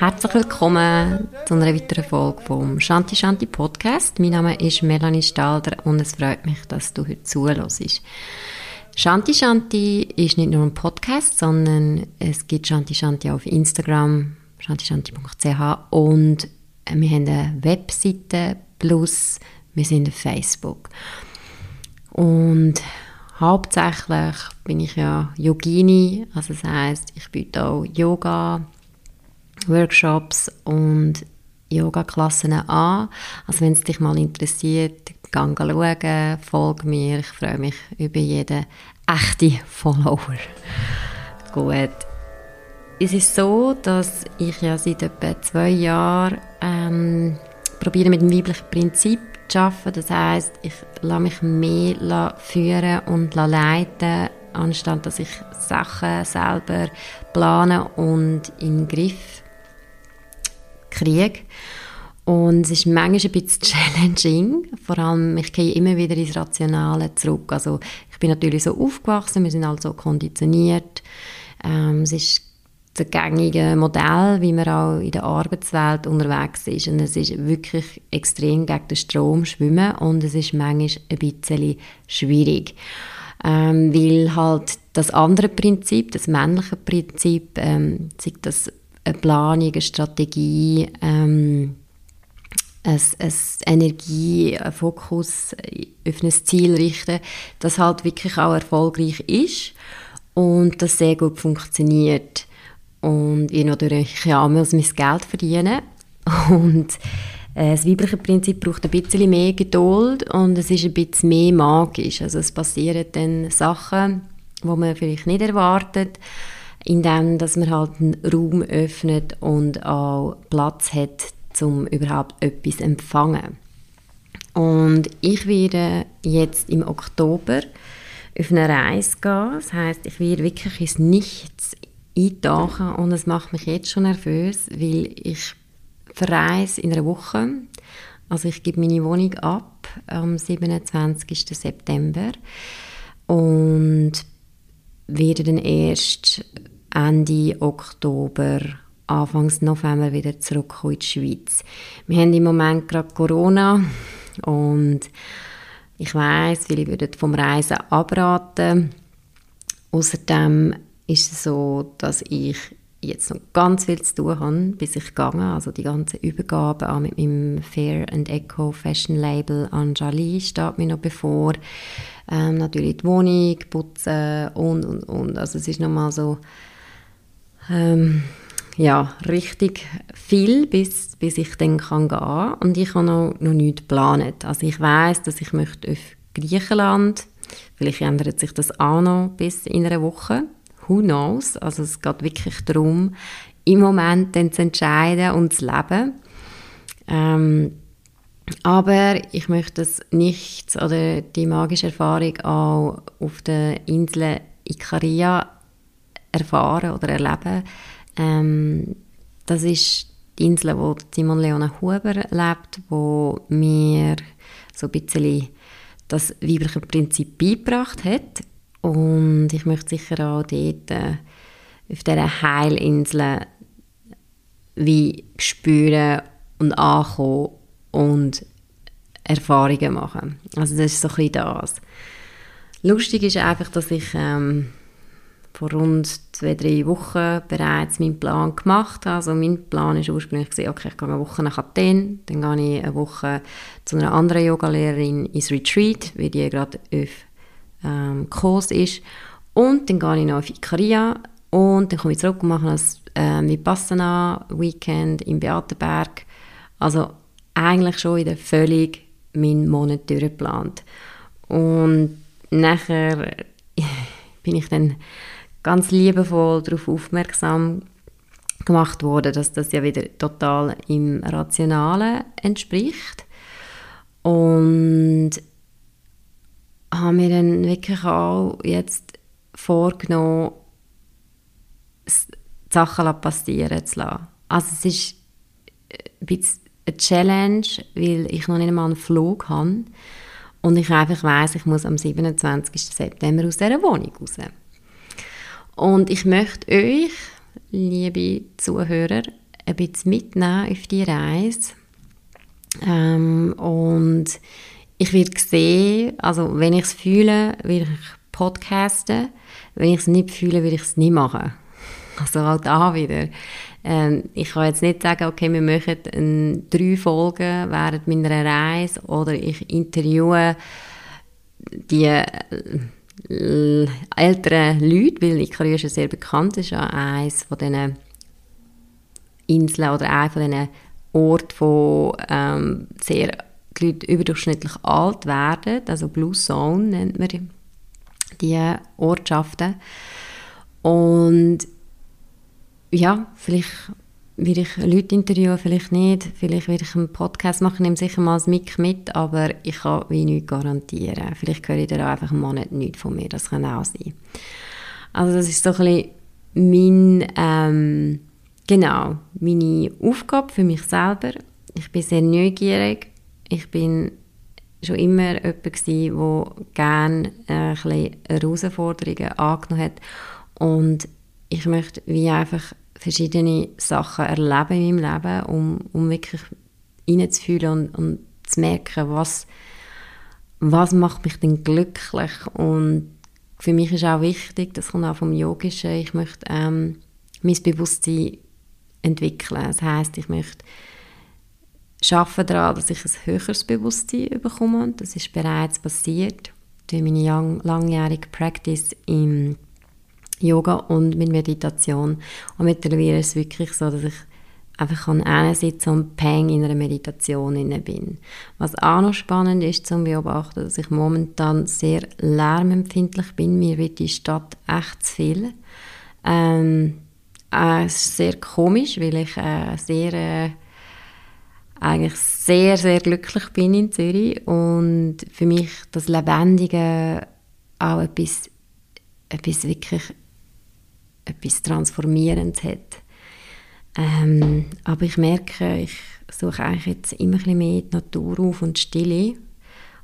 Herzlich willkommen zu einer weiteren Folge vom Shanti Shanti Podcast. Mein Name ist Melanie Stalder und es freut mich, dass du heute zuhörst. Shanti Shanti ist nicht nur ein Podcast, sondern es gibt Shanti Shanti auf Instagram, shantishanti.ch und wir haben eine Webseite plus wir sind auf Facebook. Und hauptsächlich bin ich ja Yogini, also das heißt, ich biete auch Yoga, Workshops und Yoga-Klassen an. Also wenn es dich mal interessiert, gang schauen, folge mir. Ich freue mich über jeden echten Follower. Gut. Es ist so, dass ich ja seit etwa zwei Jahren ähm, mit dem weiblichen Prinzip zu arbeiten. Das heißt, ich lasse mich mehr führen und leiten, anstatt dass ich Sachen selber plane und in den Griff kriege. Und es ist manchmal ein bisschen challenging. Vor allem, ich gehe immer wieder ins Rationale zurück. Also, ich bin natürlich so aufgewachsen, wir sind halt so konditioniert. Ähm, es ist das gängige Modell, wie man auch in der Arbeitswelt unterwegs ist. Und es ist wirklich extrem gegen den Strom schwimmen und es ist manchmal ein bisschen schwierig. Ähm, weil halt das andere Prinzip, das männliche Prinzip, ähm, sei das eine Planung, eine Strategie, ähm, ein, ein Energie, ein Fokus auf ein Ziel richten, das halt wirklich auch erfolgreich ist und das sehr gut funktioniert. Und ich natürlich muss mein Geld verdienen. Und äh, das weibliche Prinzip braucht ein bisschen mehr Geduld und es ist ein bisschen mehr magisch. Also es passieren dann Sachen, die man vielleicht nicht erwartet, indem dass man halt einen Raum öffnet und auch Platz hat, um überhaupt etwas zu empfangen. Und ich werde jetzt im Oktober auf eine Reise gehen. Das heißt, ich werde wirklich ins Nichts eintauchen und es macht mich jetzt schon nervös, weil ich verreise in einer Woche. Also ich gebe meine Wohnung ab am 27. September und werde dann erst Ende Oktober, Anfangs November wieder zurückkommen in die Schweiz. Wir haben im Moment gerade Corona und ich weiß, viele würden vom Reisen abraten. Außerdem ist es so, dass ich jetzt noch ganz viel zu tun habe, bis ich gehe. Also die ganze Übergabe auch mit meinem Fair and Eco Fashion Label an Jali steht mir noch bevor. Ähm, natürlich die Wohnung, putzen und, und, und. Also es ist nochmal so, ähm, ja, richtig viel, bis, bis ich dann kann gehen kann. Und ich habe noch, noch nichts geplant. Also ich weiß, dass ich möchte auf Griechenland, vielleicht ändert sich das auch noch bis in einer Woche who knows? Also es geht wirklich darum, im Moment dann zu entscheiden und zu leben. Ähm, aber ich möchte das nicht oder die magische Erfahrung auch auf der Insel Ikaria erfahren oder erleben. Ähm, das ist die Insel, wo Simon Leona Huber lebt, wo mir so ein bisschen das weibliche Prinzip beigebracht hat. Und ich möchte sicher auch dort äh, auf dieser Heilinsel wie spüren und ankommen und Erfahrungen machen. Also das ist so ein das. Lustig ist einfach, dass ich ähm, vor rund zwei, drei Wochen bereits meinen Plan gemacht habe. Also mein Plan war ursprünglich, okay, ich gehe eine Woche nach Athen, dann gehe ich eine Woche zu einer anderen Yogalehrerin ins Retreat, weil die gerade auf ähm, Kurs ist. Und dann gehe ich noch auf Ikaria und dann komme ich zurück und mache ein äh, Vipassana-Weekend im Beatenberg. Also eigentlich schon wieder völlig meinen Monat durchgeplant. Und nachher bin ich dann ganz liebevoll darauf aufmerksam gemacht worden, dass das ja wieder total im Rationalen entspricht. Und habe mir dann wirklich auch jetzt vorgenommen, Sachen passieren zu lassen. Also es ist ein bisschen eine Challenge, weil ich noch nicht einmal einen Flug habe und ich einfach weiß, ich muss am 27. September aus dieser Wohnung raus. Und ich möchte euch, liebe Zuhörer, ein bisschen mitnehmen auf die Reise. Ähm, und ich werde sehen, also wenn ich es fühle, werde ich podcasten. Wenn ich es nicht fühle, werde ich es nicht machen. Also auch da wieder. Ähm, ich kann jetzt nicht sagen, okay, wir machen ein, drei Folgen während meiner Reise oder ich interviewe die äh, älteren Leute, weil Icarus ist sehr bekannt ist, ja eines von diesen Inseln oder einer von diesen Orten, wo ähm, sehr die Leute überdurchschnittlich alt werden, also Blue Zone nennt man die, Ortschaften. Und ja, vielleicht werde ich Leute interviewen, vielleicht nicht. Vielleicht werde ich einen Podcast machen, nehme sicher mal das Mic mit, aber ich kann wie nichts garantieren. Vielleicht höre ich auch einfach einen Monat nichts von mir, das kann auch sein. Also das ist so ein bisschen mein, ähm, genau, meine Aufgabe für mich selber. Ich bin sehr neugierig. Ich bin schon immer jemand gewesen, der gerne äh, Herausforderungen angenommen hat. Und ich möchte wie einfach verschiedene Sachen erleben in meinem Leben, um, um wirklich reinzufühlen und, und zu merken, was, was macht mich denn glücklich und für mich ist auch wichtig, das kommt auch vom Yogischen, ich möchte ähm, mein Bewusstsein entwickeln. Das heißt, ich möchte arbeiten daran, dass ich ein höheres Bewusstsein bekomme. Das ist bereits passiert durch meine langjährige Practice im Yoga und mit Meditation. Und mittlerweile ist es wirklich so, dass ich einfach kann sitzen und peng in einer Meditation bin. Was auch noch spannend ist zu beobachten, dass ich momentan sehr lärmempfindlich bin. Mir wird die Stadt echt zu viel. Ähm, äh, es ist sehr komisch, weil ich äh, sehr äh, eigentlich sehr, sehr glücklich bin in Zürich und für mich das Lebendige auch etwas, etwas wirklich etwas Transformierendes hat. Ähm, aber ich merke, ich suche eigentlich jetzt immer ein mehr die Natur auf und Stille.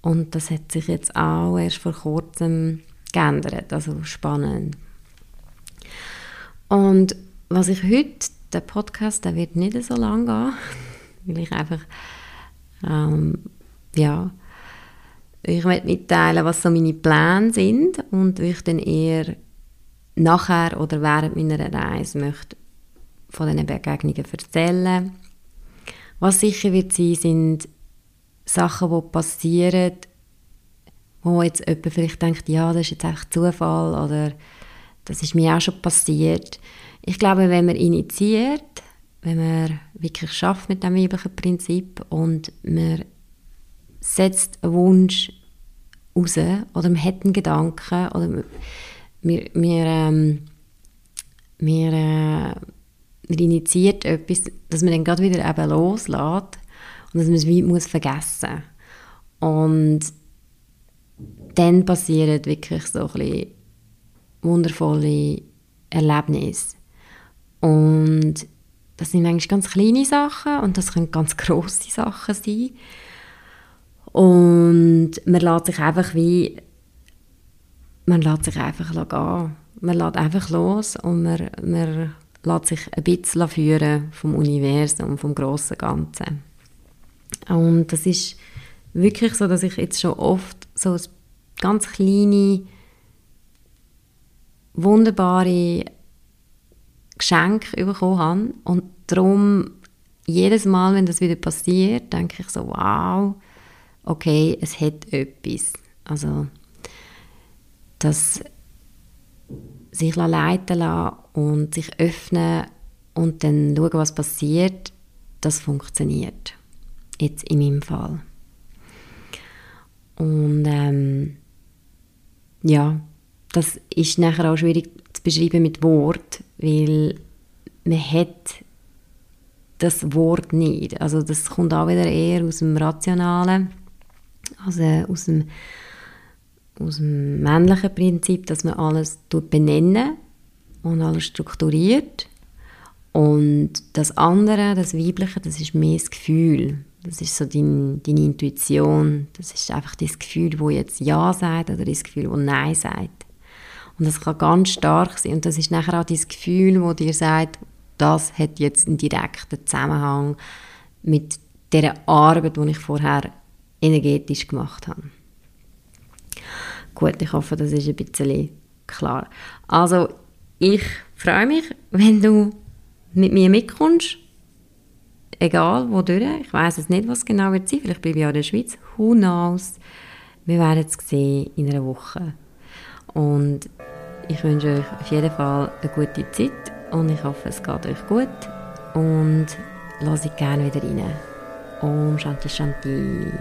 Und das hat sich jetzt auch erst vor kurzem geändert, also spannend. Und was ich heute, der Podcast, der wird nicht so lang gehen, weil ich einfach, ähm, ja, ich möchte mitteilen, was so meine Pläne sind und ich dann eher nachher oder während meiner Reise möchte von diesen Begegnungen erzählen. Was sicher wird sein, sind Sachen, die passieren, wo jetzt jemand vielleicht denkt, ja, das ist jetzt einfach Zufall oder das ist mir auch schon passiert. Ich glaube, wenn man initiiert, wenn man wirklich schafft mit dem weiblichen Prinzip und man setzt einen Wunsch raus oder man hat einen Gedanken oder wir, wir, ähm, wir, äh, wir initiiert etwas, dass man dann gerade wieder eben loslässt und dass man es wie muss vergessen. Und dann passieren wirklich so ein wundervolle Erlebnisse. Und das sind eigentlich ganz kleine Sachen und das können ganz große Sachen sein und man lässt sich einfach wie man lässt sich einfach gehen. Man lässt einfach los und man, man lässt sich ein bisschen führen vom Universum, vom grossen Ganzen. Und das ist wirklich so, dass ich jetzt schon oft so ganz kleine, wunderbare Geschenke bekommen habe. Und darum, jedes Mal, wenn das wieder passiert, denke ich so, wow, okay, es hat etwas. Also dass sich leiten lassen und sich öffnen und dann schauen, was passiert, das funktioniert. Jetzt in meinem Fall. Und ähm, ja, das ist nachher auch schwierig zu beschreiben mit Wort, weil man hat das Wort nicht. Also das kommt auch wieder eher aus dem Rationalen, also aus dem aus dem männlichen Prinzip, dass man alles benennen und alles strukturiert. Und das andere, das Weibliche, das ist mehr das Gefühl. Das ist so dein, deine Intuition. Das ist einfach das Gefühl, wo jetzt Ja sagt oder das Gefühl, wo Nein sagt. Und das kann ganz stark sein. Und das ist nachher auch das Gefühl, wo dir sagt, das hat jetzt einen direkten Zusammenhang mit der Arbeit, die ich vorher energetisch gemacht habe. Gut, ich hoffe, das ist ein bisschen klar. Also, ich freue mich, wenn du mit mir mitkommst. Egal, wo durch. Ich weiß es nicht, was genau wird sein. Vielleicht bin ich ja in der Schweiz. Who knows? Wir werden es sehen in einer Woche. Und ich wünsche euch auf jeden Fall eine gute Zeit und ich hoffe, es geht euch gut. Und lasst gerne wieder rein. Om Shanti Shanti.